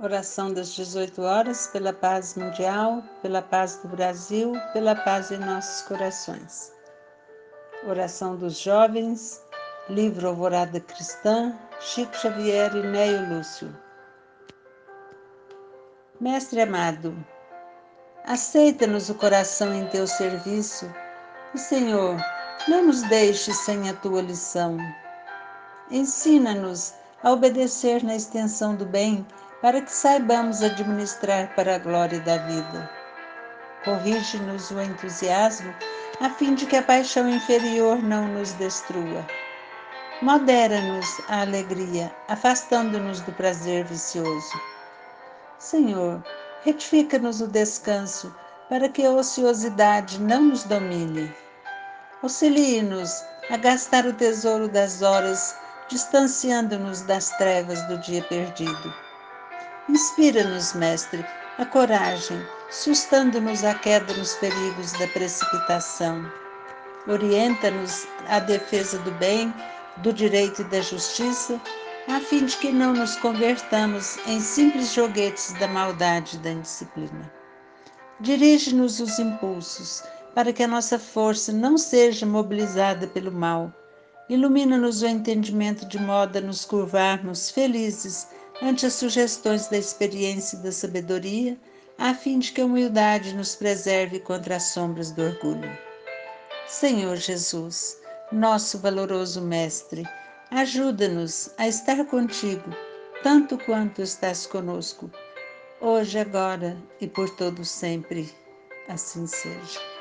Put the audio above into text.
Oração das 18 horas pela paz mundial, pela paz do Brasil, pela paz em nossos corações. Oração dos jovens, livro Alvorada Cristã, Chico Xavier e Neio Lúcio. Mestre amado, aceita-nos o coração em teu serviço e, Senhor, não nos deixes sem a tua lição. Ensina-nos a obedecer na extensão do bem para que saibamos administrar para a glória da vida. Corrige-nos o entusiasmo, a fim de que a paixão inferior não nos destrua. Modera-nos a alegria, afastando-nos do prazer vicioso. Senhor, retifica-nos o descanso, para que a ociosidade não nos domine. Auxilie-nos a gastar o tesouro das horas, distanciando-nos das trevas do dia perdido Inspira-nos, Mestre, a coragem, sustando-nos a queda nos perigos da precipitação. Orienta-nos à defesa do bem, do direito e da justiça, a fim de que não nos convertamos em simples joguetes da maldade e da indisciplina. Dirige-nos os impulsos, para que a nossa força não seja mobilizada pelo mal. Ilumina-nos o entendimento de modo a nos curvarmos felizes ante as sugestões da experiência e da sabedoria, a fim de que a humildade nos preserve contra as sombras do orgulho. Senhor Jesus, nosso valoroso Mestre, ajuda-nos a estar contigo, tanto quanto estás conosco, hoje, agora e por todo sempre. Assim seja.